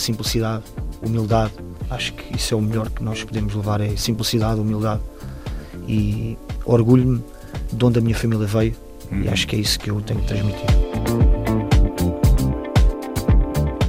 Simplicidade, humildade, acho que isso é o melhor que nós podemos levar, é simplicidade, humildade e orgulho-me de onde a minha família veio e acho que é isso que eu tenho que transmitir.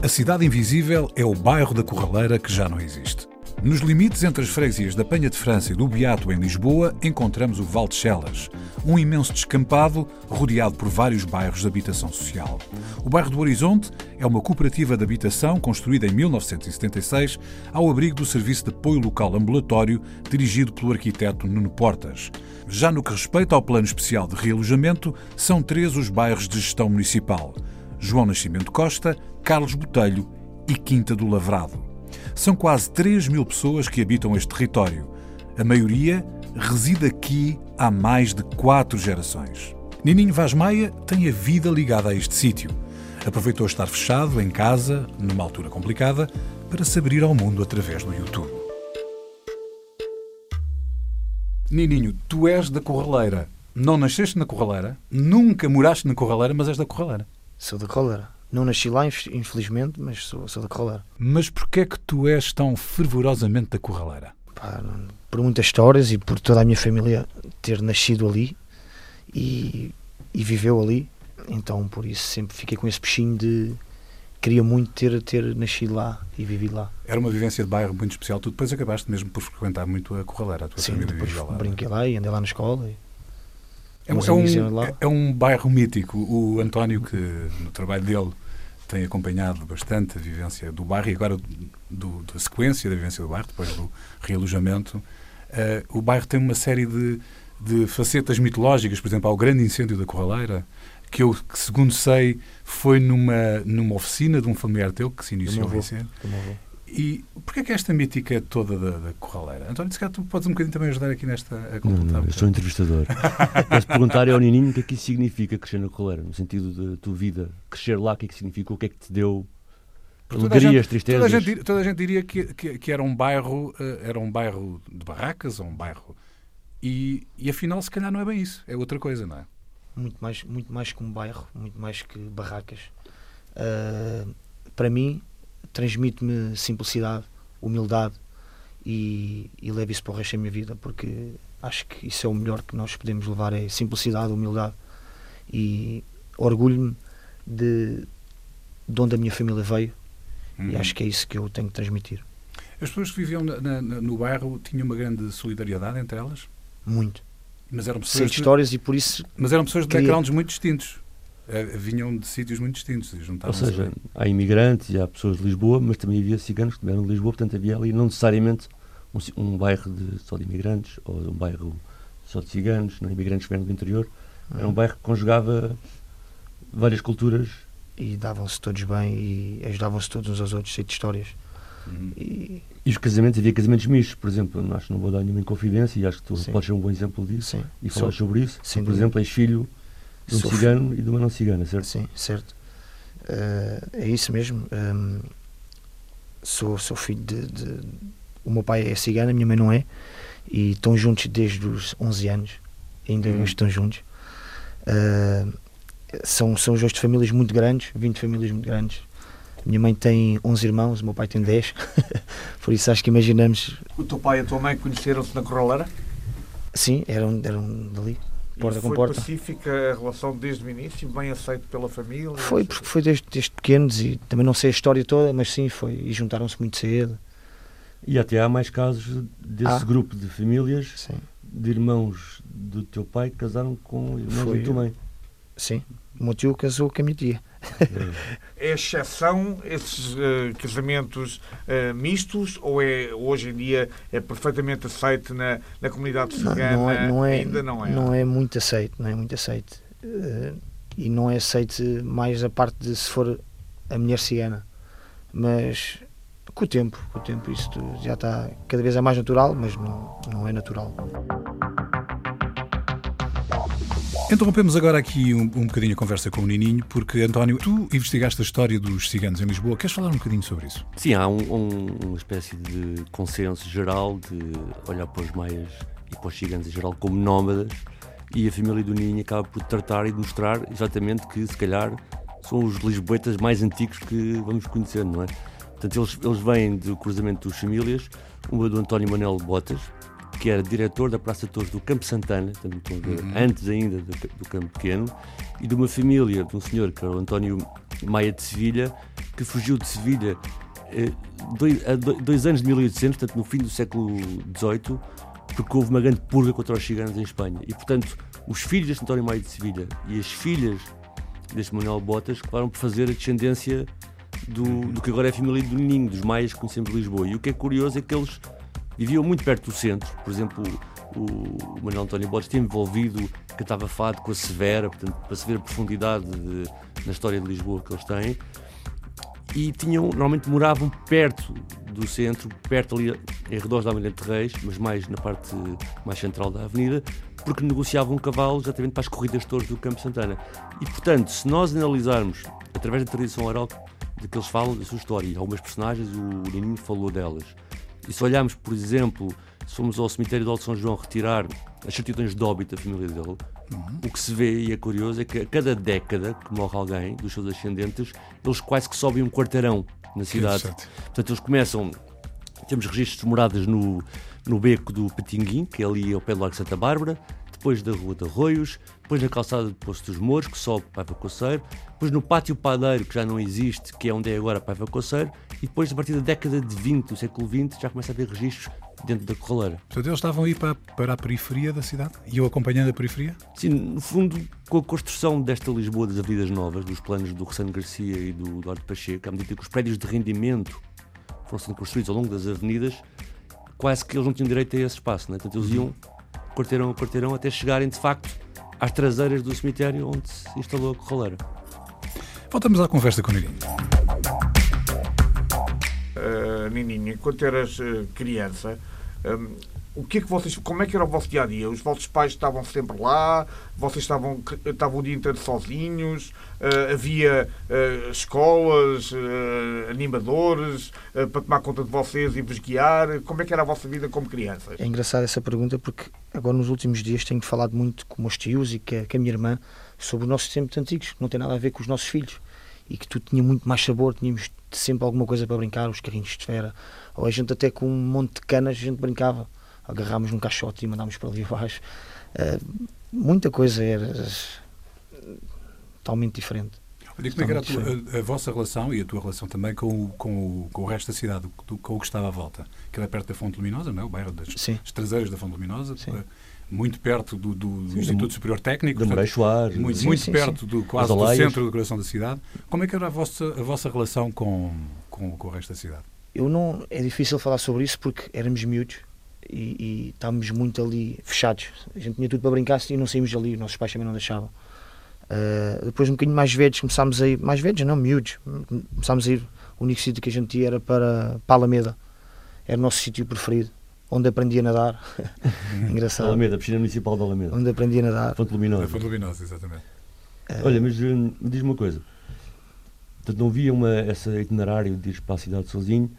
A Cidade Invisível é o bairro da Corraleira que já não existe. Nos limites entre as freguesias da Penha de França e do Beato, em Lisboa, encontramos o Val de Chelas, um imenso descampado rodeado por vários bairros de habitação social. O bairro do Horizonte é uma cooperativa de habitação construída em 1976 ao abrigo do Serviço de Apoio Local Ambulatório, dirigido pelo arquiteto Nuno Portas. Já no que respeita ao Plano Especial de Realojamento, são três os bairros de gestão municipal: João Nascimento Costa, Carlos Botelho e Quinta do Lavrado. São quase 3 mil pessoas que habitam este território. A maioria reside aqui há mais de quatro gerações. Nininho Vaz Maia tem a vida ligada a este sítio. Aproveitou estar fechado em casa, numa altura complicada, para se abrir ao mundo através do YouTube. Nininho, tu és da Corraleira. Não nasceste na Corraleira, nunca moraste na Corraleira, mas és da Corraleira. Sou da Corraleira. Não nasci lá, infelizmente, mas sou, sou da Corraleira. Mas porquê é que tu és tão fervorosamente da Corraleira? Pá, por muitas histórias e por toda a minha família ter nascido ali e, e viveu ali. Então, por isso, sempre fiquei com esse peixinho de queria muito ter, ter nascido lá e vivido lá. Era uma vivência de bairro muito especial. Tu depois acabaste mesmo por frequentar muito a Corraleira, a tua Sim, família depois lá. brinquei lá e andei lá na escola. E... É, um- é um, é um bairro mítico. O António, que no trabalho dele tem acompanhado bastante a vivência do bairro e agora do- da sequência da vivência do bairro, depois do realojamento. eh, o bairro tem uma série de, de facetas mitológicas, por exemplo, há o grande incêndio da Corraleira, que eu, que, segundo sei, foi numa, numa oficina de um familiar teu que se iniciou avô. incêndio. E porquê é que esta mítica toda da, da Corraleira? António, se calhar tu podes um bocadinho também ajudar aqui nesta a Não, completar. não, um eu sou entrevistador. Mas perguntar ao Nininho o que é que isso significa crescer na coleira, no sentido da tua vida. Crescer lá, o que é que significa, o que é que te deu Toda a alegrias, Toda a, tristezas. gente, toda a gente diria que, que, que era um bairro eh, era um bairro de barracas ou um bairro e, e afinal se calhar não é bem isso é outra coisa não é muito mais, muito mais que um bairro, muito mais que barracas. Ah, para mim, transmite-me simplicidade, humildade e, e levo isso para o resto da minha vida, porque acho que isso é o melhor que nós podemos levar, é simplicidade, humildade e orgulho-me de, de onde a minha família veio e Uhum. acho que é isso que eu tenho que transmitir. as pessoas que viviam na- na- no bairro tinham uma grande solidariedade entre elas Muito. mas eram pessoas de de, histórias e por isso mas eram pessoas de Queria- backgrounds muito distintos vinham de sítios muito distintos Ou seja, ali. há imigrantes e há pessoas de Lisboa, mas também havia ciganos que vieram de Lisboa, portanto havia ali não necessariamente um, um bairro de, só de imigrantes ou um bairro só de ciganos, não imigrantes que vieram do interior. Era um bairro que conjugava várias culturas. e davam-se todos bem e ajudavam-se todos uns aos outros, cheio de histórias. Uhum. E, E os casamentos, havia casamentos mistos, por exemplo, acho que não vou dar nenhuma inconfidência e acho que tu Sim. podes ser um bom exemplo disso sim, e sou- falar sobre isso. sem por dúvida. exemplo, és filho de um Sou cigano e de uma não cigana, certo? Sim, certo. Eh, é isso mesmo. Ehm, sou, sou filho de, de- O meu pai é cigano, a minha mãe não é. E estão juntos desde os 11 anos. Ainda hoje estão juntos. Eh, são, são os dois de famílias muito grandes, 20 famílias muito grandes. Minha mãe tem 11 irmãos, o meu pai tem 10. Por isso acho que imaginamos. O teu pai e a tua mãe conheceram-se na Corraleira? Sim, eram, eram dali. Porta com foi porta. pacífica a relação desde o início, bem aceito pela família? Foi porque foi desde, desde pequenos e também não sei a história toda, mas sim, foi. E juntaram-se muito cedo. E até há mais casos desse Ah. grupo de famílias Sim, de irmãos do teu pai que casaram com irmãos Foi. da tua mãe. sim. O meu tio casou com a minha tia. É exceção esses eh, casamentos eh, mistos ou é hoje em dia é perfeitamente aceito na, na comunidade Não, cigana? não é, não é, Ainda não é. não é muito aceito, não é muito aceito. uh, e não é aceite mais a parte de se for a mulher cigana. Mas com o tempo, com o tempo isto já está cada vez é mais natural, mas não, não é natural. Interrompemos agora aqui um, um bocadinho a conversa com o Nininho, porque, António, tu investigaste a história dos ciganos em Lisboa. Queres falar um bocadinho sobre isso? Sim, há um, um, uma espécie de consenso geral de olhar para os maias e para os ciganos em geral como nómadas e a família do Nininho acaba por tratar e mostrar exatamente que, se calhar, são os lisboetas mais antigos que vamos conhecer, não é? Portanto, eles, eles vêm do cruzamento dos famílias, uma do António Manuel Botas, que era diretor da Praça de Torres do Campo Santana, uhum. antes ainda do, do, Campo Pequeno, e de uma família, de um senhor, que era o António Maia de Sevilha, que fugiu de Sevilha eh, dois, dois, anos de 1800, portanto no fim do século XVIII, porque houve uma grande purga contra os ciganos em Espanha. E, portanto, os filhos deste António Maia de Sevilha e as filhas deste Manuel Botas acabaram por fazer a descendência do, do que agora é a família do Ninho, dos maias que conhecemos de Lisboa. E o que é curioso é que eles viviam muito perto do centro. Por exemplo, o, o Manuel António Borges esteve envolvido, cantava fado com a Severa, portanto, para se ver a profundidade de, na história de Lisboa que eles têm. E tinham, normalmente moravam perto do centro, perto ali em redor da Almirante Reis, mas mais na parte mais central da avenida, porque negociavam cavalos exatamente para as corridas de touros do Campo Santana. E, portanto, se nós analisarmos, através da tradição oral de que eles falam da sua história, algumas personagens, o Nininho falou delas, e se olharmos, por exemplo, se formos ao cemitério de Alto São João retirar as certidões de óbito da família dele, uhum. o que se vê e é curioso é que a cada década que morre alguém dos seus ascendentes, eles quase que sobem um quarteirão na cidade. Portanto, eles começam. Temos registros de moradas no, no beco do Petinguim, que é ali ao pé do Lago Santa Bárbara, depois da Rua de Arroios, depois na calçada do Poço dos Mouros, que sobe para Paiva Coceiro, depois no Pátio Padeiro, que já não existe, que é onde é agora Paiva Coceiro, e depois, a partir da década de 20, do século XX, já começa a haver registros dentro da Corraleira. Portanto, eles estavam aí para, para a periferia da cidade? E eu acompanhando a periferia? Sim, no fundo, com a construção desta Lisboa das Avenidas Novas, dos planos do Ressano Garcia e do Duarte Pacheco, à medida que os prédios de rendimento foram sendo construídos ao longo das avenidas, quase que eles não tinham direito a esse espaço, né? portanto eles iam quarteirão a quarteirão até chegarem de facto às traseiras do cemitério onde se instalou a corraleira. Voltamos à conversa com o. Nininho, enquanto eras uh, criança, um, o que é que vocês, como é que era o vosso dia a dia? Os vossos pais estavam sempre lá? Vocês estavam, estavam o dia inteiro sozinhos? Uh, havia uh, escolas, uh, animadores para tomar conta de vocês e vos guiar? Como é que era a vossa vida como crianças? É engraçada essa pergunta porque agora nos últimos dias tenho falado muito com meus tios e com a, com a minha irmã sobre os nossos tempos antigos, que não tem nada a ver com os nossos filhos e que tudo tinha muito mais sabor, tínhamos sempre alguma coisa para brincar, os carrinhos de esfera, ou a gente até com um monte de canas a gente brincava agarrámos num caixote e mandámos para ali abaixo. Uh, muita coisa era totalmente diferente. Olha, como é que era a, tua, a, a, vossa relação e a tua relação também com o, com o, com o resto da cidade, com o que estava à volta? Que era perto da Fonte Luminosa, não é? O bairro das, das traseiras da Fonte Luminosa. Sim. Eh, muito perto do, do, do Instituto Superior Técnico. De Soares. Muito, sim, muito sim, perto do quase do centro do coração da cidade. Como é que era a vossa, a vossa relação com, com, com o resto da cidade? Eu não, é difícil falar sobre isso porque éramos miúdos e, e estávamos muito ali fechados. A gente tinha tudo para brincar e não saímos ali, os nossos pais também não deixavam. Uh, depois, um bocadinho mais velhos, começámos a ir, mais velhos, não, miúdos, começámos a ir. O único sítio que a gente ia era para, para Alameda, era o nosso sítio preferido, onde aprendi a nadar. Engraçado. Alameda, piscina municipal da Alameda. Onde aprendi a nadar. Fonte Luminosa. Fonte Luminosa, exatamente. Uh, Olha, mas uh, diz-me uma coisa. Portanto, não havia uma, esse itinerário de ir para a cidade sozinho,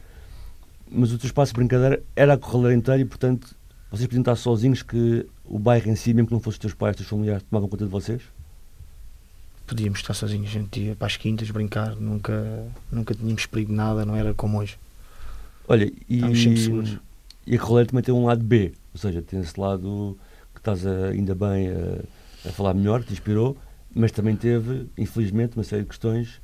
mas o teu espaço de brincadeira era a corraleira inteira e, portanto, vocês podiam estar sozinhos que o bairro em si, mesmo que não fossem os teus pais, os teus familiares, tomavam conta de vocês? Podíamos estar sozinhos, a gente ia para as quintas brincar, nunca, nunca tínhamos perigo de nada, não era como hoje. Olha, e, e a corraleira também tem um lado B, ou seja, tem esse lado que estás a, ainda bem a, a falar melhor, te inspirou, mas também teve, infelizmente, uma série de questões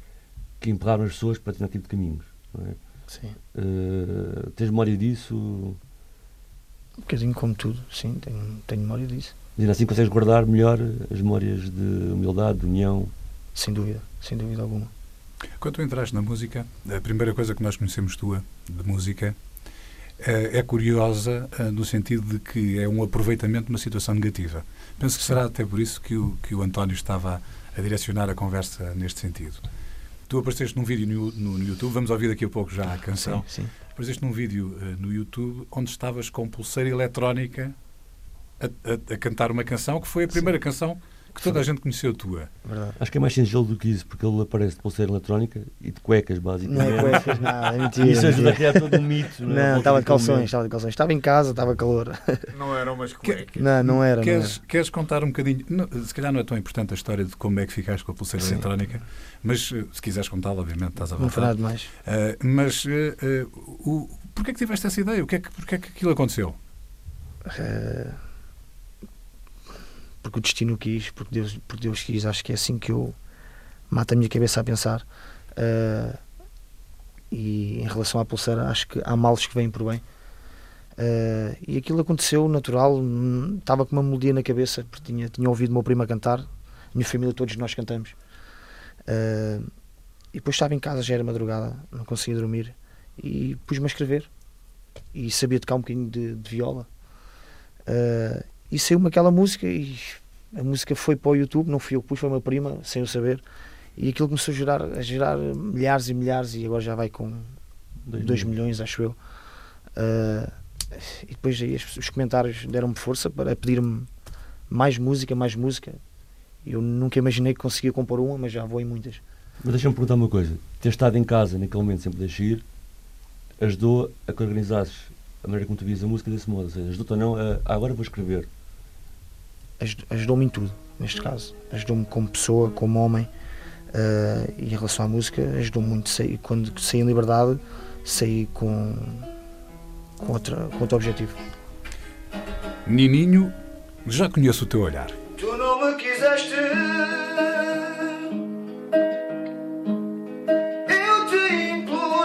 que empurraram as pessoas para determinado tipo de caminhos. Não é? Sim. Uh, tens memória disso? Um bocadinho como tudo, sim, tenho, tenho memória disso. Mas assim consegues guardar melhor as memórias de humildade, de união? Sem dúvida, sem dúvida alguma. Quando tu entraste na música, a primeira coisa que nós conhecemos tua de música é, é curiosa uh, no sentido de que é um aproveitamento de uma situação negativa. Penso que será até por isso que o, que o António estava a direcionar a conversa neste sentido. Tu apareceste num vídeo no, no, no YouTube, vamos ouvir daqui a pouco já a canção. Sim, sim. Apareceste num vídeo uh, no YouTube onde estavas com pulseira eletrónica a, a, a, cantar uma canção que foi a primeira sim. canção que toda a gente conheceu tua. Verdade. Acho que é mais singelo do que isso, porque ele aparece de pulseira eletrónica e de cuecas, basicamente. Não é cuecas, nada, é mentira. Isso ajuda a criar todo um mito. Não, é? não estava de calções, estava de calções. Estava em casa, estava calor. Não eram umas cuecas. Não, não era. Queres, não era. queres contar um bocadinho? Não, se calhar não é tão importante a história de como é que ficaste com a pulseira Sim. eletrónica, mas eh, se quiseres contá-la, obviamente, estás à vontade. Não nada demais. Uh, mas uh, uh, o, porquê é que tiveste essa ideia? O que é que, porquê é que aquilo aconteceu? Uh porque o destino quis, porque Deus, porque Deus quis. Acho que é assim que eu mato a minha cabeça a pensar. Uh, e em relação à pulseira, acho que há males que vêm por bem. Uh, e aquilo aconteceu natural, estava com uma melodia na cabeça, porque tinha, tinha ouvido o meu primo cantar, minha família, todos nós cantamos. Uh, e depois estava em casa, já era madrugada, não conseguia dormir, e pus-me a escrever. E sabia tocar um bocadinho de, de viola. E saiu-me aquela música e a música foi para o YouTube, não fui eu que pus, foi uma prima, sem eu saber. E aquilo começou a gerar, a gerar milhares e milhares e agora já vai com 2 milhões, acho eu. Uh, e depois aí os comentários deram-me força para pedir-me mais música, mais música. Eu nunca imaginei que conseguia compor uma, mas já vou em muitas. Mas deixa-me perguntar uma coisa: ter estado em casa naquele momento sempre deixar ir ajudou a que organizasses a maneira como tu vias a música desse modo? Ou seja, ajudou-te ou não a, a agora vou escrever? Ajudou-me em tudo, neste caso. Ajudou-me como pessoa, como homem. Uh, e em relação à música, ajudou-me muito. Saí, quando saí em liberdade, saí com, com, outra, com outro objetivo. Nininho, já conheço o teu olhar. Tu não me quiseste. Eu te implorei.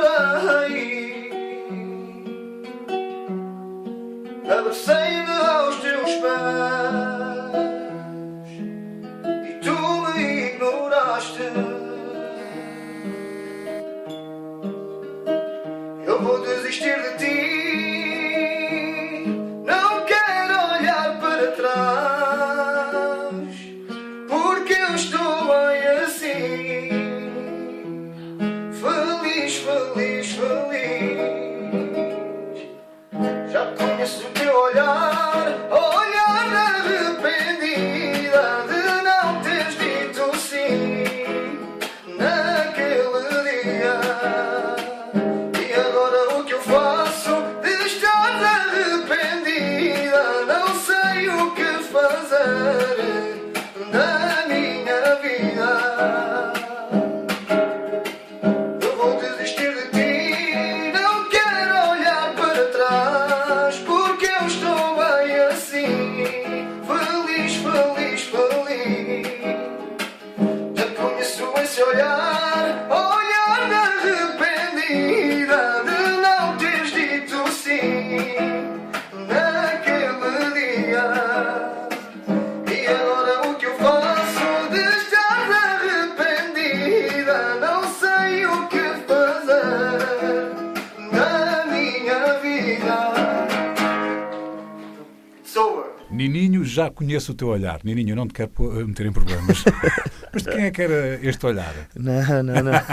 Conheço o teu olhar. Nininho, eu não te quero pô- meter em problemas. Mas de quem é que era este olhar? Não, não, não.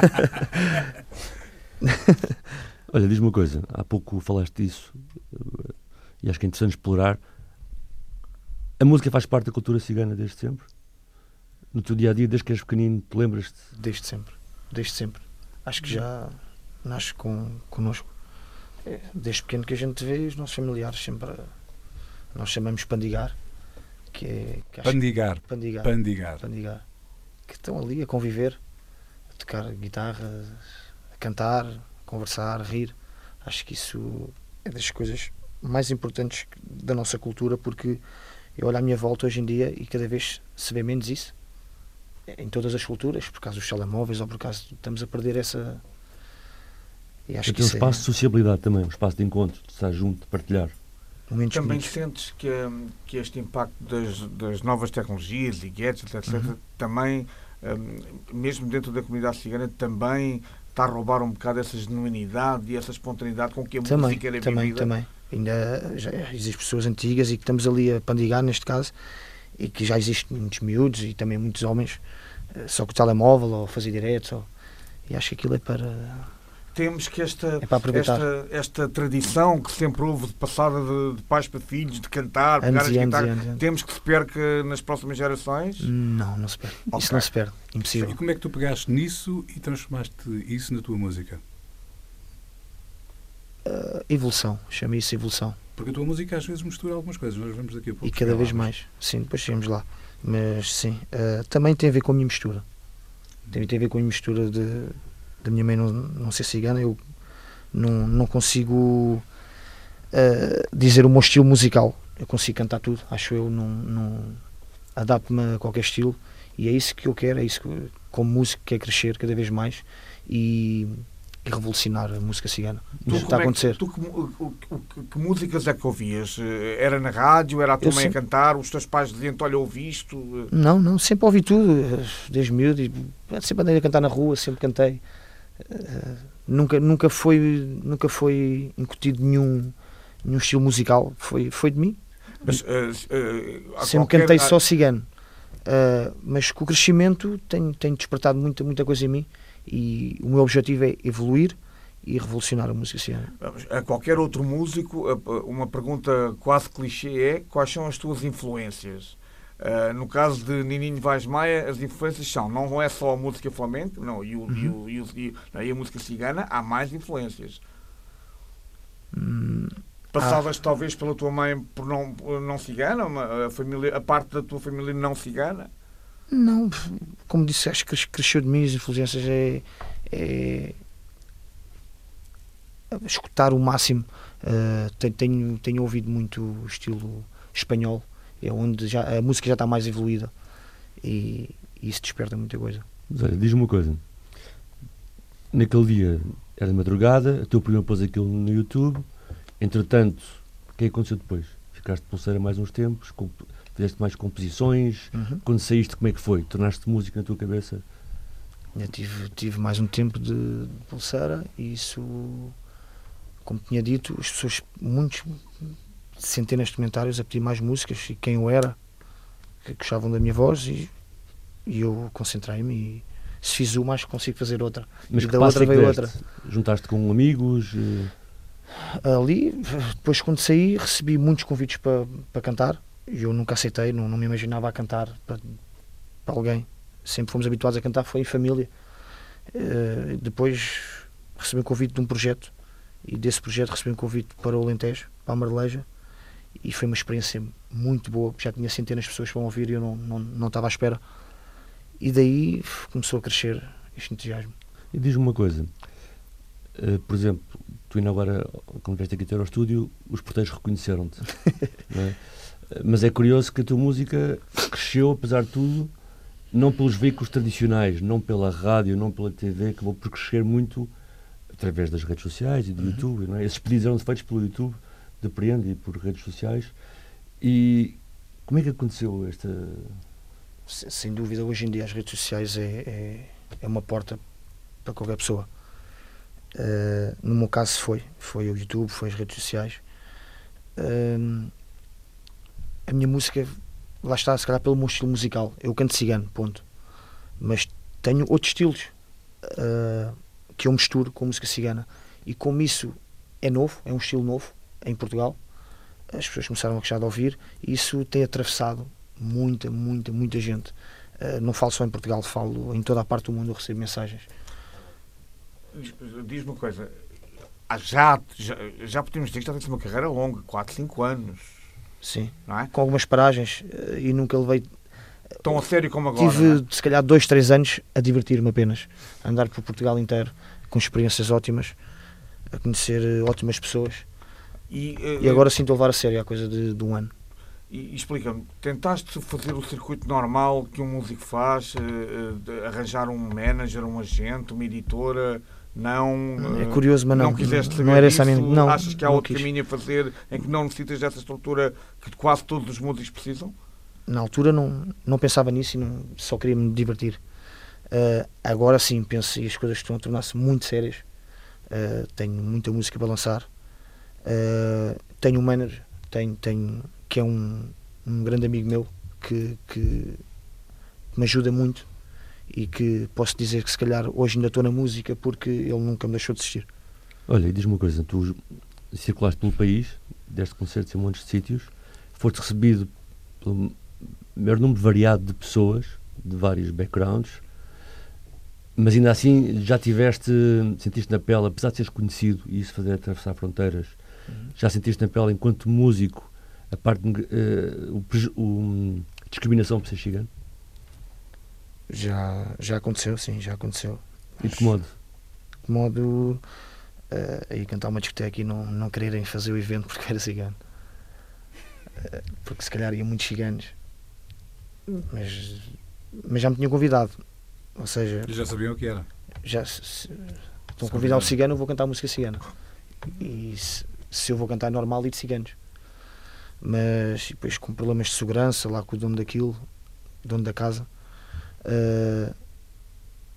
Olha, diz-me uma coisa, há pouco falaste disso eh, e acho que é interessante explorar. A música faz parte da cultura cigana desde sempre? No teu dia a dia, desde que és pequenino, te lembras-te? Desde sempre. Desde sempre. Acho que já nasce com, connosco. É, desde pequeno que a gente vê os nossos familiares sempre. a- Nós chamamos pandigar. Que é. Que acho- Pandigar. pandigar. Pandigar. pandigar. Que estão ali a conviver, a tocar guitarra, a cantar, a conversar, a rir. Acho que isso é das coisas mais importantes da nossa cultura porque eu olho à minha volta hoje em dia e cada vez se vê menos isso em todas as culturas, por causa dos telemóveis ou por causa estamos a perder essa. E acho Portanto, que é um isso espaço de sociabilidade também, um espaço de encontro, de estar junto, de partilhar. Momentos Também bonitos. sentes que, hum, que este impacto das, das novas tecnologias e gadgets, etc., Uhum. também, hum, mesmo dentro da comunidade cigana, também está a roubar um bocado essa genuinidade e essa espontaneidade com que a Também, música era também, vivida? também. Ainda já existem pessoas antigas e que estamos ali a pandigar, neste caso, e que já existem muitos miúdos e também muitos homens, eh, só com o telemóvel ou fazer direto. Ou... E acho que aquilo é para. Temos que esta, É esta, esta tradição que sempre houve de passada de, de pais para filhos, de cantar, pegar Anos as e anos e guitarras, anos. e anos. temos que se perca nas próximas gerações? Não, não se perde. Ok. Isso não se perde. E Impossível. como é que tu pegaste nisso e transformaste isso na tua música? Eh, evolução, chama isso evolução. Porque a tua música às vezes mistura algumas coisas, nós vamos daqui a pouco. E cada vez lá, mas- mais. Sim, depois chegamos lá. Mas sim, eh, também tem a ver com a minha mistura. Tem, tem a ver com a minha mistura de, da minha mãe não, não ser cigana. Eu não, não consigo eh, dizer o meu estilo musical. Eu consigo cantar tudo, acho eu. Não, não adapto-me a qualquer estilo. E é isso que eu quero, é isso que, como músico, quero crescer cada vez mais e, e revolucionar a música cigana. Tu, está a como é que- acontecer. tu que, que- que músicas é que ouvias? Eh, Era na rádio? Era a tua mãe sempre- a cantar? Os teus pais diziam-te, olha, ouvi isto? Eh, Não, não, sempre ouvi tudo, eh, desde miúdo, sempre andei a cantar na rua, sempre cantei. Nunca, nunca, foi, nunca foi incutido nenhum, nenhum estilo musical, foi, foi de mim. Mas, eh, há sempre qualquer- cantei só cigano. Eh, mas com o crescimento tenho, tenho despertado muita, muita coisa em mim e o meu objetivo é evoluir e revolucionar a música cigana. A qualquer outro músico, uma pergunta quase clichê é quais são as tuas influências? Ah, no caso de Nininho Vaz Maia, as influências são, não é só a música flamenca, não, e, o, e, o- e, o- e- a música cigana, há mais influências. Hum, Passadas talvez pela tua mãe por não, não cigana, uma- a, família, a parte da tua família não cigana? Não, como disse, acho que cresceu de mim as influências é, é escutar o máximo. Uh, te- tenho, tenho ouvido muito o estilo espanhol, é onde já, a música já está mais evoluída e, e isso desperta muita coisa. Mas olha, diz-me uma coisa. Naquele dia era de madrugada, a tua prima pôs aquilo no YouTube. Entretanto, o que é que aconteceu depois? Ficaste de pulseira mais uns tempos, fizeste mais composições. Quando saíste, como é que foi? Tornaste música na tua cabeça? Eu tive, tive mais um tempo de, de pulseira e isso, como tinha dito, as pessoas, muitos, centenas de comentários a pedir mais músicas e quem eu era, que gostavam da minha voz e, e eu concentrei-me e se fiz uma, acho que consigo fazer outra. Mas E da outra é veio deste? Juntaste com amigos? eh, Ali, depois quando saí, recebi muitos convites para, para cantar e eu nunca aceitei, não, não me imaginava a cantar para, para alguém. Sempre fomos habituados a cantar, foi em família. Eh, depois recebi um convite de um projeto e desse projeto recebi um convite para o Alentejo, para a Marleja e foi uma experiência muito boa, já tinha centenas de pessoas para ouvir e eu não, não, não estava à espera. E daí começou a crescer este entusiasmo. E diz-me uma coisa. eh, por exemplo, tu ainda agora, quando vieste aqui ter ao estúdio, os porteiros reconheceram-te. é? Eh, Mas é curioso que a tua música cresceu, apesar de tudo, não pelos veículos tradicionais, não pela rádio, não pela TV, acabou por crescer muito através das redes sociais e do YouTube. Não é? Esses pedidos eram feitos pelo YouTube, depreendo, e por redes sociais. E como é que aconteceu esta. Se- sem dúvida, hoje em dia as redes sociais é, é, é uma porta para qualquer pessoa. Eh, no meu caso foi, foi o YouTube, foi as redes sociais. Ehm, a minha música, lá está, se calhar pelo meu estilo musical. Eu canto cigano, ponto. Mas tenho outros estilos eh, que eu misturo com música cigana. E como isso é novo, é um estilo novo em Portugal, as pessoas começaram a gostar de ouvir e isso tem atravessado muita, muita, muita gente. Eh, não falo só em Portugal, falo em toda a parte do mundo, eu recebo mensagens. Diz- Diz-me uma coisa, ah, já, já, já podemos dizer que já tens uma carreira longa, 4, 5 anos, Sim. é? Com algumas paragens eh, e nunca levei. Tão a sério como agora. Tive é? se calhar dois, três anos a divertir-me apenas. A andar por Portugal inteiro com experiências ótimas, a conhecer eh, ótimas pessoas. E, eh, E agora sinto a levar a sério a coisa de, de um ano. E explica-me, tentaste fazer o circuito normal que um músico faz, de arranjar um manager, um agente, uma editora, não... É curioso, mas não. quiseste não, saber era essa a disso? minha. Não, Achas que há não outro quis. caminho a fazer em que não necessitas dessa estrutura que quase todos os músicos precisam? Na altura não, não pensava nisso e não, só queria me divertir. Uh, agora sim, penso que as coisas estão a tornar-se muito sérias. Uh, tenho muita música para lançar. Uh, tenho um manager, tenho, tenho, que é um, um grande amigo meu que, que me ajuda muito e que posso dizer que se calhar hoje ainda estou na música porque ele nunca me deixou de assistir. Olha, e diz-me uma coisa, tu circulaste pelo país, deste concertos em montes de sítios, foste recebido pelo maior número variado de pessoas, de vários backgrounds, mas ainda assim já tiveste, sentiste na pele, apesar de seres conhecido e isso fazer atravessar fronteiras. Já sentiste na pele enquanto músico a parte de, uh, o, o, discriminação por ser chegando? Já, já aconteceu, sim, já aconteceu. E de que modo? De modo uh, aí cantar uma discoteca e não, não quererem fazer o evento porque era cigano. Uh, porque se calhar ia muitos ciganos. Mas, mas já me tinham convidado. Ou seja. E já sabiam o que era? Já, se, se, estão a convidar o cigano, eu vou cantar música cigana. E se, se eu vou cantar normal e de ciganos. Mas depois com problemas de segurança, lá com o dono daquilo, dono da casa, uh,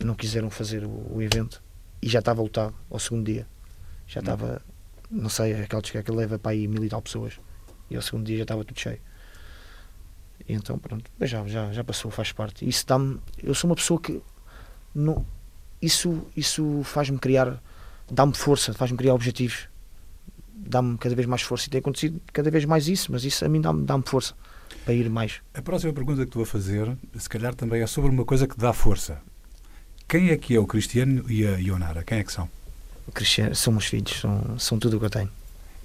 não quiseram fazer o, o, evento. E já estava lotado ao segundo dia. Já estava, não sei, aquela que leva para aí mil e tal pessoas. E ao segundo dia já estava tudo cheio. E então, pronto, mas já, já, já passou, faz parte. Isso dá-me. Eu sou uma pessoa que. Não, isso isso faz-me criar. dá-me força, faz-me criar objetivos. Dá-me cada vez mais força. E tem acontecido cada vez mais isso, mas isso a mim dá-me dá força para ir mais. A próxima pergunta que tu vou fazer, se calhar também é sobre uma coisa que dá força. Quem é que é o Cristiano e a Ionara? Quem é que são? O Cristiano, são meus filhos, são, são tudo o que eu tenho.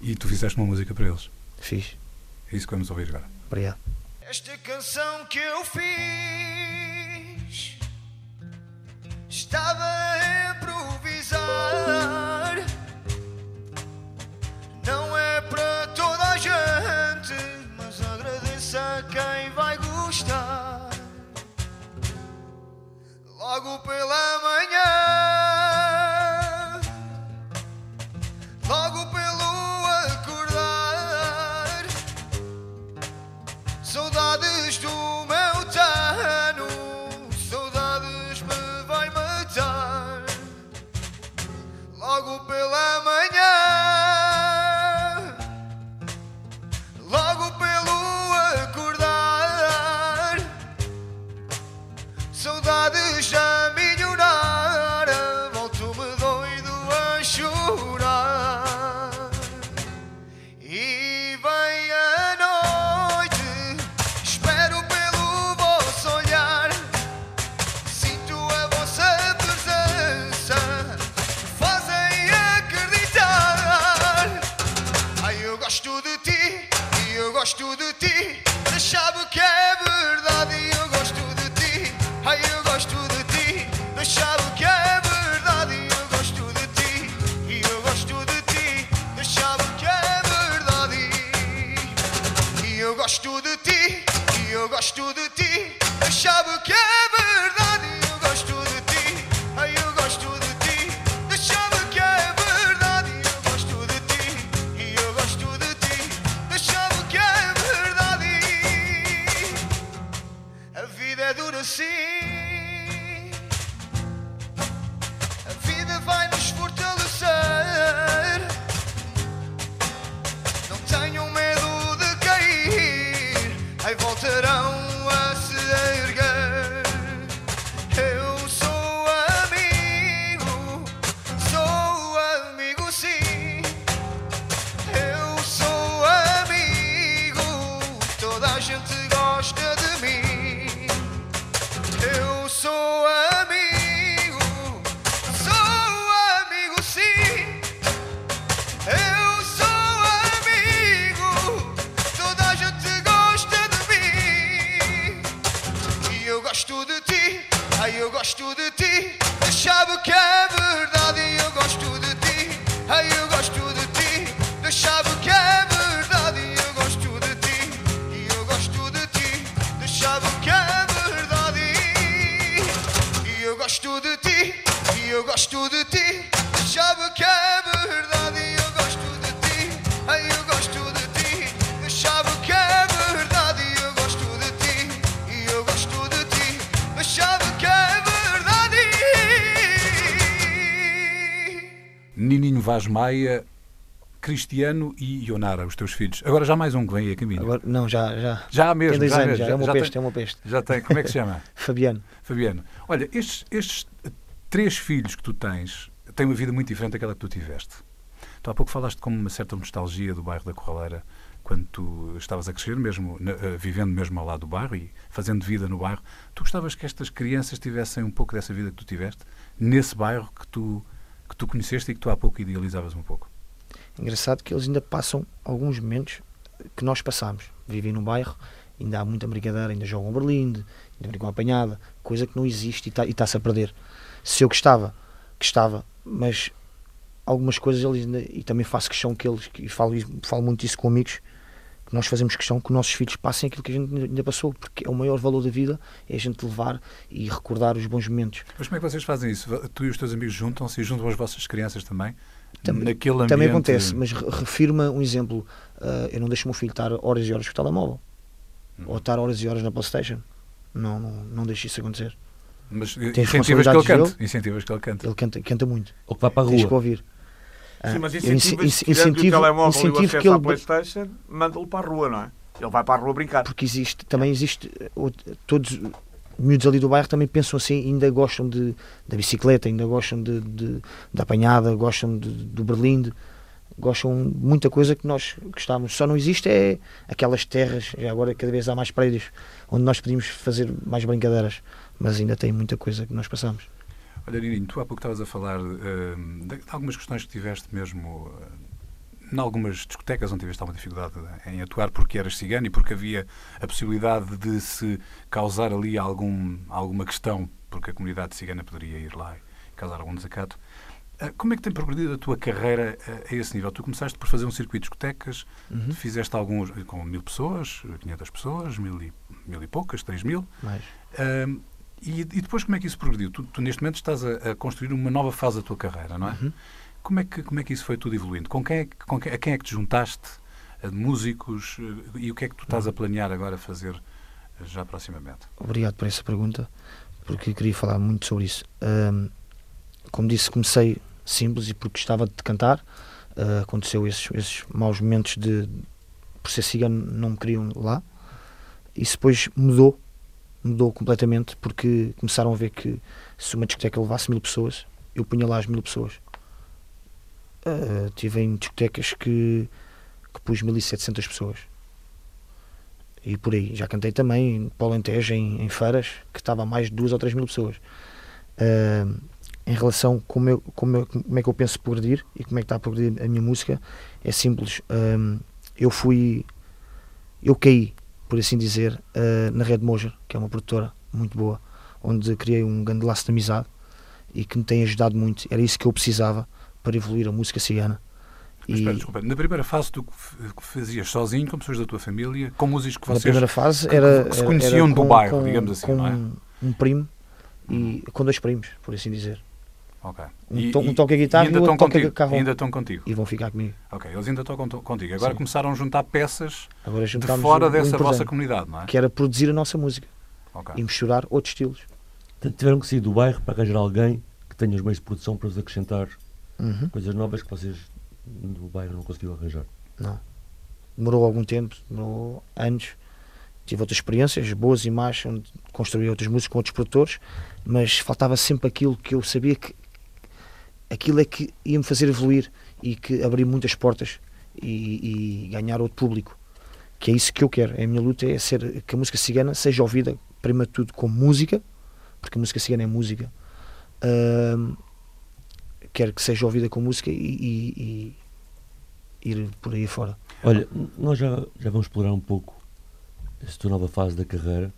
E tu fizeste uma música para eles? Fiz. É isso que vamos ouvir agora. Obrigado. Esta canção que eu fiz estava achava que é verdade. Vaz Maia, Cristiano e Ionara, os teus filhos. Agora já mais um que vem aí a caminho. Agora, não, já, já. já mesmo, Tem dois já, anos, mesmo, já, é uma já peste, tem, é uma peste. já tem. Como é que se chama? Fabiano. Fabiano. Olha, estes, estes três filhos que tu tens têm uma vida muito diferente daquela que tu tiveste. Tu há pouco falaste com uma certa nostalgia do bairro da Corraleira, quando tu estavas a crescer, mesmo na- eh, vivendo mesmo ao lado do bairro e fazendo vida no bairro. Tu gostavas que estas crianças tivessem um pouco dessa vida que tu tiveste, nesse bairro que tu, que tu conheceste e que tu há pouco idealizavas um pouco? Engraçado que eles ainda passam alguns momentos que nós passamos. Vivem no bairro, ainda há muita brincadeira, ainda jogam Berlinde, ainda brincam apanhada, coisa que não existe e tá- está-se a perder. Se eu gostava, gostava, mas algumas coisas eles ainda, e também faço questão que eles, e falo, falo muito isso com amigos, nós fazemos questão que os nossos filhos passem aquilo que a gente ainda passou, porque é o maior valor da vida, é a gente levar e recordar os bons momentos. Mas como é que vocês fazem isso? Tu e os teus amigos juntam-se e juntam as vossas crianças também? Tam- naquele ambiente... Também acontece, mas re- refiro-me a um exemplo. ah, eu não deixo o meu filho estar horas e horas com o telemóvel. Uhum. Ou estar horas e horas na Playstation. Não, não, não deixo isso acontecer. Mas Tem incentivas que ele cante. Incentivas que ele cante. Ele canta, canta muito. Ou que vá para a Tens que rua. ouvir. Ah, Sim, mas eu incentivas, ince- tirando o incentivo- telemóvel e o incentivo que à ele- Playstation, manda-lo para a rua, não é? Ele vai para a rua brincar. Porque existe, também existe, eh, todos os miúdos ali do bairro também pensam assim, ainda gostam de, da bicicleta, ainda gostam de, de- da apanhada, gostam de, do berlinde, gostam de muita coisa que nós gostávamos. Só não existe é aquelas terras, agora cada vez há mais prédios, onde nós podíamos fazer mais brincadeiras, mas ainda tem muita coisa que nós passamos. Olha, Nininho, tu há pouco estavas a falar eh, de, de algumas questões que tiveste mesmo eh, em algumas discotecas onde tiveste alguma dificuldade em atuar porque eras cigano e porque havia a possibilidade de se causar ali algum, alguma questão, porque a comunidade cigana poderia ir lá e causar algum desacato. Eh, Como é que tem progredido a tua carreira eh, a esse nível? Tu começaste por fazer um circuito de discotecas, Uhum. fizeste alguns com mil pessoas, 500 pessoas, mil e, mil e poucas, três mil. Mas, Ahm, e, e depois como é que isso progrediu? Tu, tu neste momento estás a, a construir uma nova fase da tua carreira, não é? Uhum. Como, é que, como é que isso foi tudo evoluindo? Com quem é, com quem, a quem é que te juntaste? A de músicos? eh, E o que é que tu estás Uhum. a planear agora fazer eh, já proximamente? Obrigado por essa pergunta, porque queria falar muito sobre isso. Ahm, como disse, comecei simples e porque gostava de cantar. Ah, aconteceu esses, esses maus momentos de, por ser cigano, não me queriam lá. Isso depois mudou, mudou completamente, porque começaram a ver que se uma discoteca levasse mil pessoas, eu punha lá as mil pessoas. Ah, tive em discotecas que, que pus 1700 pessoas e por aí. Já cantei também em Polentejo, em, em feiras, que estava a mais de duas ou três mil pessoas. Ah, em relação como, eu, como, eu- como é que eu penso progredir e como é que está a progredir a minha música, é simples. Ah, eu fui, eu caí, por assim dizer, ah, na Red Moja, que é uma produtora muito boa, onde criei um grande laço de amizade e que me tem ajudado muito. Era isso que eu precisava para evoluir a música cigana. Mas E espera, desculpa, na primeira fase tu fazias sozinho, com pessoas da tua família, com músicos que na vocês... primeira fase era que se era- conheciam era do bairro, digamos assim, com não é? um, um primo e com dois primos, por assim dizer. Ok. Um to- um toca guitarra e estão toca contigo, carrom. ainda estão contigo. E vão ficar comigo. Ok, eles ainda estão contigo. Agora Sim. começaram a juntar peças Agora de fora o dessa vossa comunidade, não é? que era produzir a nossa música Ok. e misturar outros estilos. Portanto, tiveram que sair do bairro para arranjar alguém que tenha os meios de produção para vos acrescentar Uhum. coisas novas que vocês no bairro não conseguiram arranjar. Não. Demorou algum tempo, demorou anos. Tive outras experiências, boas e más, onde construí outras músicas com outros produtores, mas faltava sempre aquilo que eu sabia que aquilo é que ia me fazer evoluir e que abrir muitas portas e, e ganhar outro público. Que é isso que eu quero. A minha luta é ser que a música cigana seja ouvida, primeiro de tudo, como música, porque a música cigana é música. Ahm, quero que seja ouvida com música e, e- e ir por aí fora. Olha, nós já, já vamos explorar um pouco esta tua nova fase da carreira.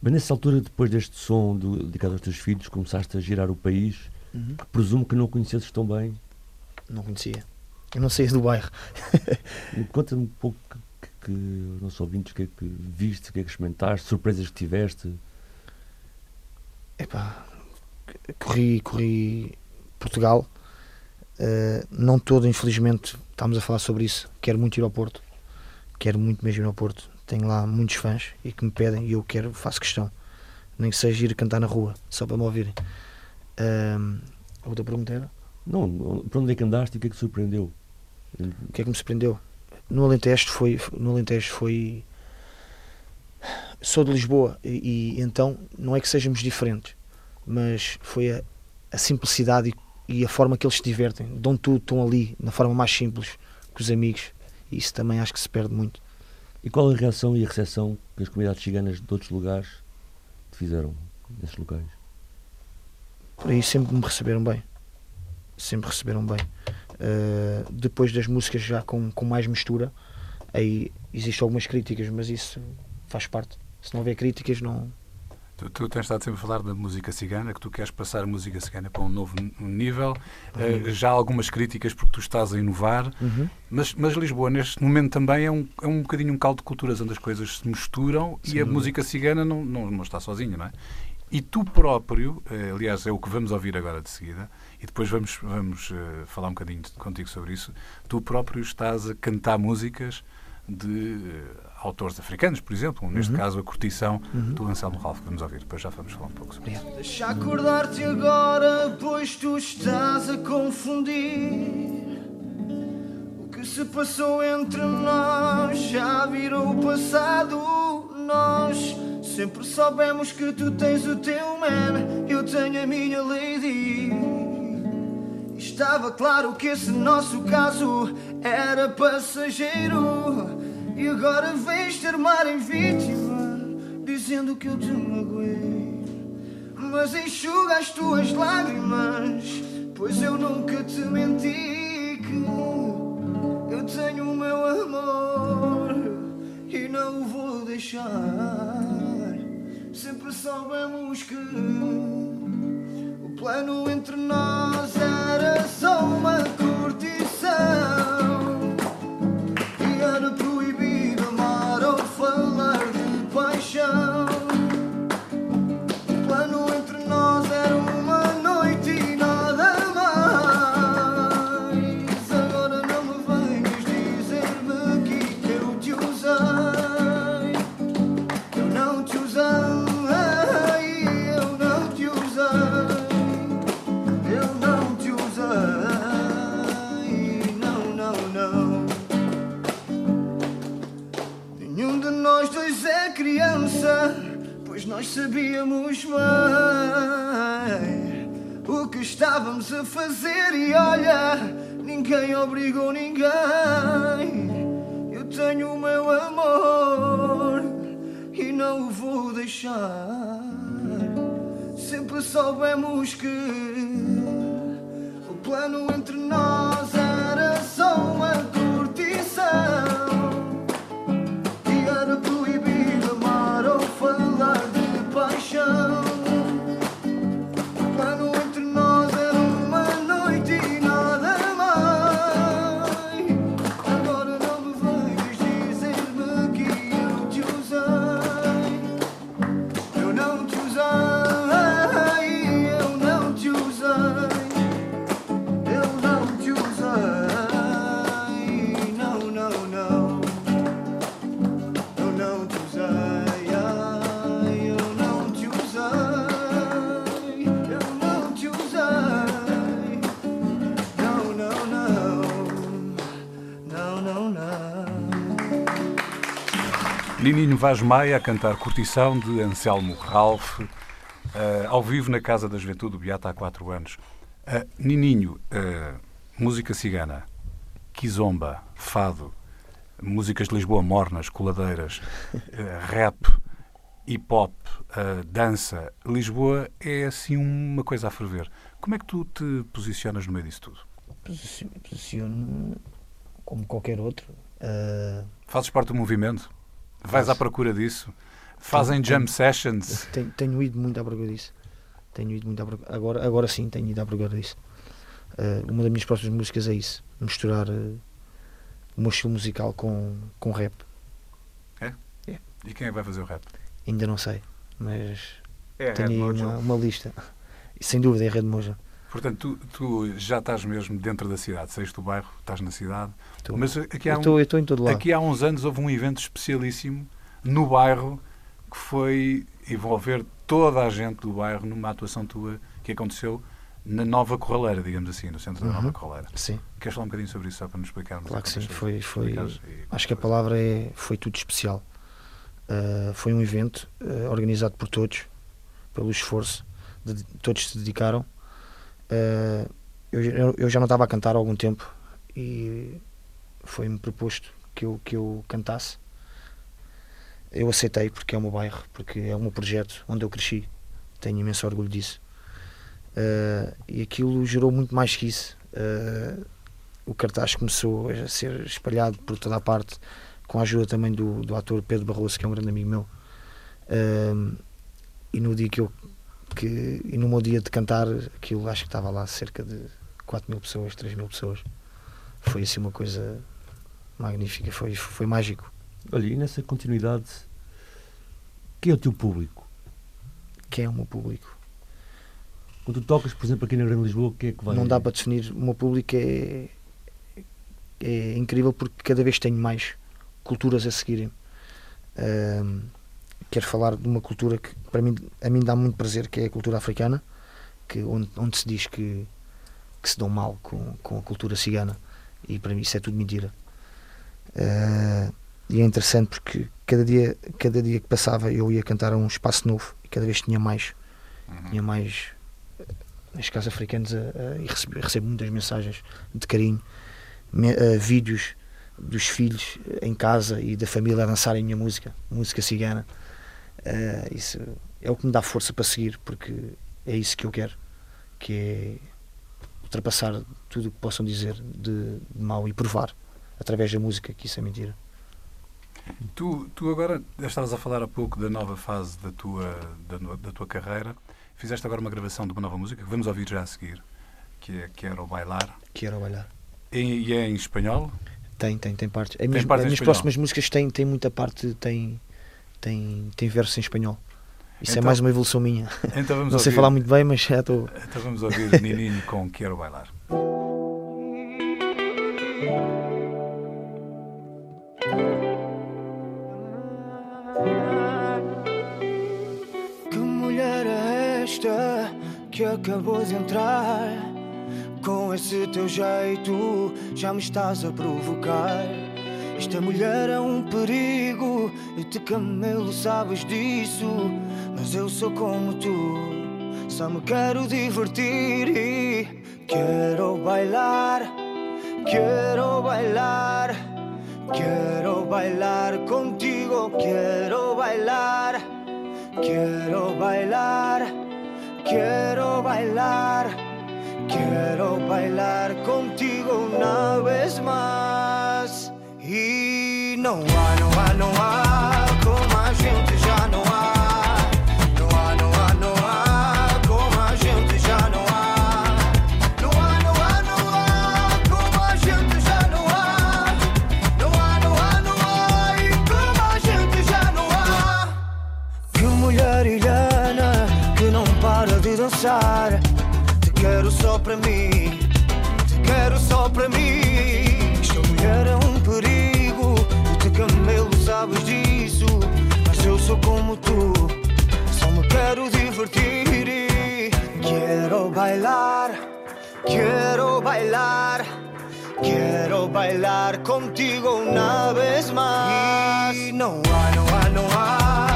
Mas nessa altura, depois deste som do- dedicado aos teus filhos, começaste a girar o país, que presumo que não conhecesses tão bem. Não conhecia. Eu não saía do bairro. Conta-me um pouco que, que, os nossos ouvintes, o que é que viste, o que é que experimentaste, surpresas que tiveste. Epá, corri, corri Portugal. Eh, não todo, infelizmente, estamos a falar sobre isso. Quero muito ir ao Porto. Quero muito mesmo ir ao Porto. Tenho lá muitos fãs e que me pedem e eu quero, faço questão. Nem que seja ir cantar na rua, só para me ouvirem. Ahm, a outra pergunta era? Não, não, para onde é que andaste e o que é que te surpreendeu? O que é que me surpreendeu? No Alentejo foi. No Alentejo foi. Sou de Lisboa e, e então não é que sejamos diferentes, mas foi a, a simplicidade e, e a forma que eles se divertem. Dão tudo, estão ali, na forma mais simples, com os amigos. E isso também acho que se perde muito. E qual a reação e a recepção que as comunidades ciganas de outros lugares te fizeram nesses locais? Por aí sempre me receberam bem. Sempre receberam bem. Uh, depois das músicas já com, com mais mistura, aí existem algumas críticas, mas isso faz parte. Se não houver críticas, não. Tu, tu tens estado sempre a falar da música cigana, que tu queres passar a música cigana para um novo nível. Uh, já há algumas críticas porque tu estás a inovar, Uhum. mas, mas Lisboa, neste momento, também é um, é um bocadinho um caldo de culturas onde as coisas se misturam e Sem a música cigana não, não, não está sozinha, não é? E tu próprio, eh, aliás, é o que vamos ouvir agora de seguida, e depois vamos, vamos eh, falar um bocadinho contigo sobre isso. Tu próprio estás a cantar músicas de eh, autores africanos, por exemplo, neste caso a curtição do Anselmo Ralph, que vamos ouvir. Depois já vamos falar um pouco sobre isso. Deixa acordar-te agora, pois tu estás a confundir. O que se passou entre nós já virou passado. Nós sempre soubemos que tu tens o teu man, eu tenho a minha lady. Estava claro que esse nosso caso era passageiro. E agora vens ter-mar em vítima, dizendo que eu te magoei. Mas enxuga as tuas lágrimas, pois eu nunca te menti que eu tenho o meu amor e não vou deixar. Sempre soubemos que o plano entre nós era só uma curtição e era proibido amar ou falar de paixão. Nininho Vaz Maia a cantar Curtição de Anselmo Ralph, eh, ao vivo na Casa da Juventude do Beata há quatro anos. Eh, Nininho, eh, música cigana, kizomba, fado, músicas de Lisboa mornas, coladeiras, rap, hip hop, dança. Lisboa é assim uma coisa a ferver. Como é que tu te posicionas no meio disso tudo? Posici- Posiciono como qualquer outro. Uh, Fazes parte do movimento? Vais à procura disso? Fazem jam sessions? tenho, tenho ido muito à procura disso. Tenho ido muito à procura. Agora, agora sim, tenho ido à procura disso. Uh, uma das minhas próximas músicas é isso: misturar uh, o meu estilo musical com, com rap. E quem é que vai fazer o rap? Ainda não sei, mas É, tenho aí uma, uma lista. E, sem dúvida, é Red Moja. Portanto, tu, tu já estás mesmo dentro da cidade, saíste do bairro, estás na cidade. Estou- Mas aqui há, um- estou estou em todo lado. aqui há uns anos houve um evento especialíssimo no bairro que foi envolver toda a gente do bairro numa atuação tua que aconteceu na Nova Corraleira, digamos assim, no centro da Nova Uhum. Corraleira. Sim, Queres falar um bocadinho sobre isso, só para nos explicarmos? claro que sim. Aconteceu? Foi, foi, e- acho que a palavra é foi tudo especial. Uh, foi um evento uh, organizado por todos, pelo esforço, de, todos se dedicaram. Uh, eu- eu já não estava a cantar há algum tempo e foi-me proposto que eu, que eu cantasse. Eu aceitei porque é o meu bairro, porque é o meu projeto onde eu cresci. Tenho imenso orgulho disso. Uh, e aquilo gerou muito mais que isso. Uh, o cartaz começou a ser espalhado por toda a parte, com a ajuda também do, do ator Pedro Barroso, que é um grande amigo meu. Um, e no dia que eu. Que, e no meu dia de cantar, aquilo acho que estava lá cerca de 4 mil pessoas, 3 mil pessoas. Foi assim uma coisa magnífica, foi, foi mágico. Olha, e nessa continuidade, quem é o teu público? Que é o meu público. Quando tu tocas, por exemplo, aqui na Grande Lisboa, quem é que vai? Não dá para definir. O meu público é, é incrível porque cada vez tenho mais culturas a seguirem. Ahm, quero falar de uma cultura que para mim, a mim dá muito prazer, que é a cultura africana, que, onde, onde se diz que, que se dão mal com, com a cultura cigana. E para mim isso é tudo mentira. Ah, e é interessante porque cada dia, cada dia que passava eu ia cantar a um espaço novo e cada vez tinha mais, Uhum. tinha mais neste caso africanos a, a- e recebo, recebo muitas mensagens de carinho, me- eh, vídeos dos filhos em casa e da família a dançarem a minha música, música cigana. Eh, isso é o que me dá força para seguir, porque é isso que eu quero, que é ultrapassar tudo o que possam dizer de, de mau e provar através da música que isso é mentira. Tu, tu agora estavas a falar há pouco da nova fase da tua, da, da tua carreira. Fizeste agora uma gravação de uma nova música que vamos ouvir já a seguir, que é Quero Bailar. Quero bailar. E, e é em espanhol. Tem, tem, tem partes. As minhas, partes as em minhas próximas músicas têm, têm muita parte, tem, tem, tem versos em espanhol. Isso Então- é mais uma evolução minha. Então vamos Não sei ouvir, falar muito bem, mas já estou. Então vamos ouvir Nininho com Quero Bailar. que acabou de entrar? Com esse teu jeito já me estás a provocar. Esta mulher é um perigo, e te camelo, sabes disso. Mas eu sou como tu, só me quero divertir e quero bailar, quero bailar, quero bailar contigo, quero bailar. Quiero bailar, quiero bailar, quiero bailar contigo una vez más. Y no há, não há, não há, Mas eu sou como tu, só me quero divertir. e Quero bailar, quero bailar. Quiero bailar contigo una vez más. Y no há, não há, não há,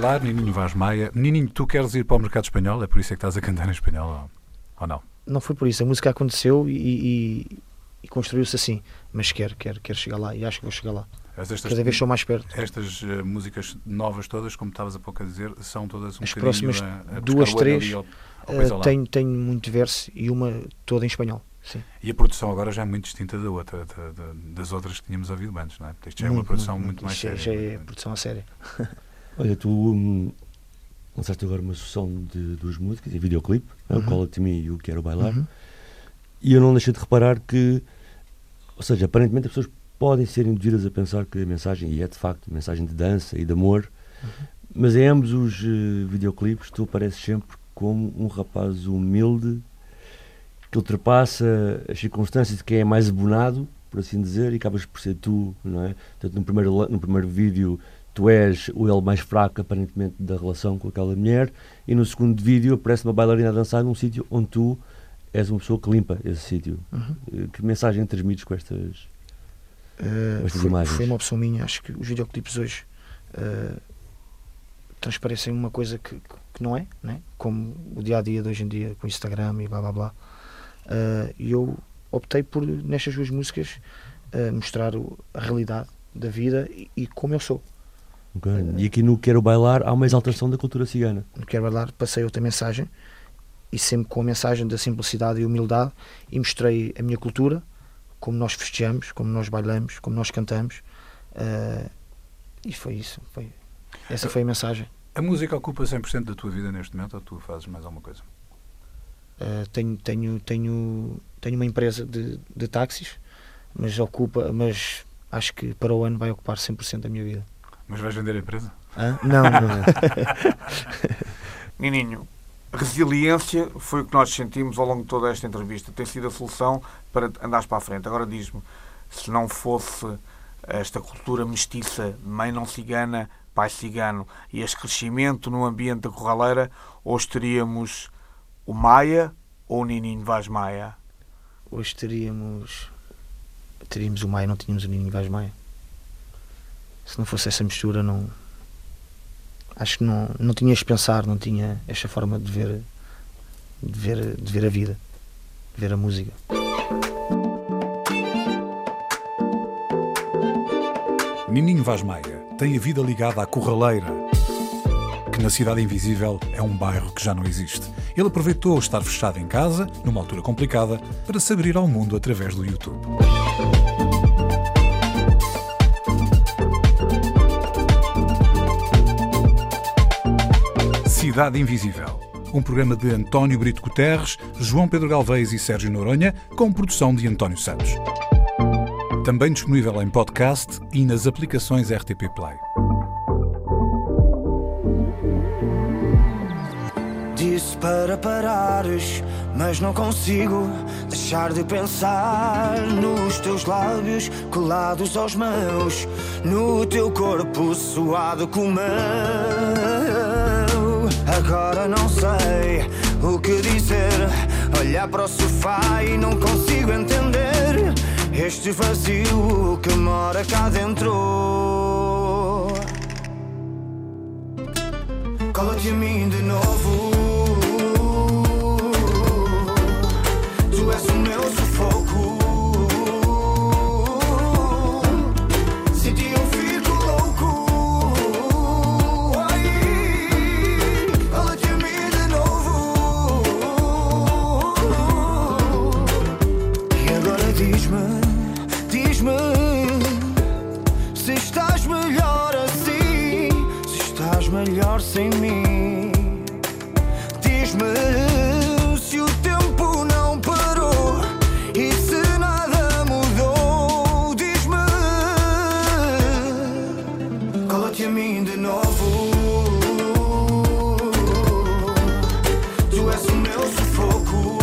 bailar, Nininho Vaz Maia. Nininho, tu queres ir para o mercado espanhol? É por isso é que estás a cantar em espanhol ou, não? Não foi por isso. A música aconteceu e, e- e construiu-se assim. Mas quero, quero, quero chegar lá e acho que vou chegar lá. Estas, Cada vez sou mais perto. estas eh, músicas novas todas, como estavas há pouco a dizer, são todas um As bocadinho próximas a, a buscar duas, três, ao- ao coisa Uh, lá. tenho, tenho muito verso e uma toda em espanhol. Sim. E a produção agora já é muito distinta da outra, da- da- das outras que tínhamos ouvido antes, não é? Isto já é uma produção muito, mais Isto é- séria. Já é produção a séria. Olha, tu hum, lançaste agora uma sucessão de duas músicas e videoclipe, o Uhum. Call It To Me e o Quero Bailar, Uhum. e eu não deixei de reparar que, ou seja, aparentemente as pessoas podem ser induzidas a pensar que a mensagem, e é de facto, mensagem de dança e de amor, mas em ambos os eh, videoclipes tu apareces sempre como um rapaz humilde que ultrapassa as circunstâncias de quem é mais abonado, por assim dizer, e acabas por ser tu, não é? Portanto, no primeiro, no primeiro vídeo tu és o ele mais fraco, aparentemente, da relação com aquela mulher, e no segundo vídeo aparece uma bailarina a dançar num sítio onde tu és uma pessoa que limpa esse sítio. Uhum. Eh, Que mensagem transmites com estas. Uh, Estas foi, imagens. foi uma opção minha. Acho que os videoclipes hoje uh, transparecem uma coisa que, que não é, né? como o dia a dia de hoje em dia com o Instagram e blá blá blá. Uh, E eu optei por, nestas duas músicas, uh, mostrar o- a realidade da vida e, e como eu sou. Ok? E aqui no Quero Bailar há uma exaltação da cultura cigana. No Quero Bailar passei outra mensagem e sempre com a mensagem da simplicidade e humildade e mostrei a minha cultura, como nós festejamos, como nós bailamos, como nós cantamos. Uh, e foi isso. Foi, essa foi a mensagem. A música ocupa 100% da tua vida neste momento ou tu fazes mais alguma coisa? Uh, tenho, tenho, tenho, tenho uma empresa de, de táxis, mas ocupa, mas acho que para o ano vai ocupar 100% da minha vida. Mas vais vender a empresa? Hã? Não, não. Nininho, resiliência foi o que nós sentimos ao longo de toda esta entrevista. Tem sido a solução para andares para a frente. Agora diz-me, se não fosse esta cultura mestiça, mãe não cigana, pai cigano, e este crescimento no ambiente da Corraleira, hoje teríamos o Maia ou o Nininho Vaz Maia? Hoje teríamos, teríamos o Maia, não tínhamos o Ninho Vaz Maia. Se não fosse essa mistura, não. Acho que não, não tinhas de pensar, não tinha esta forma de ver, de ver, de ver a vida, de ver a música. Nininho Vaz Maia tem a vida ligada à Corraleira, que na Cidade Invisível é um bairro que já não existe. Ele aproveitou estar fechado em casa, numa altura complicada, para se abrir ao mundo através do YouTube. Cidade Invisível. Um programa de António Brito Guterres, João Pedro Galvez e Sérgio Noronha, com produção de António Santos. Também disponível em podcast e nas aplicações RTP Play. Disse para parares, mas não consigo deixar de pensar nos teus lábios colados aos meus, no teu corpo suado como o meu. Agora não sei o que dizer, olhar para o sofá e não consigo entender este vazio que mora cá dentro. Cola-te a mim de novo. Meu sufoco.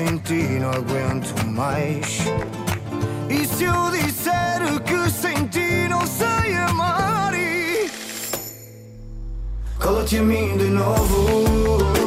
Sem ti não aguento mais? E se eu disser que sem ti não sei amar? E... Cala-te a mim de novo.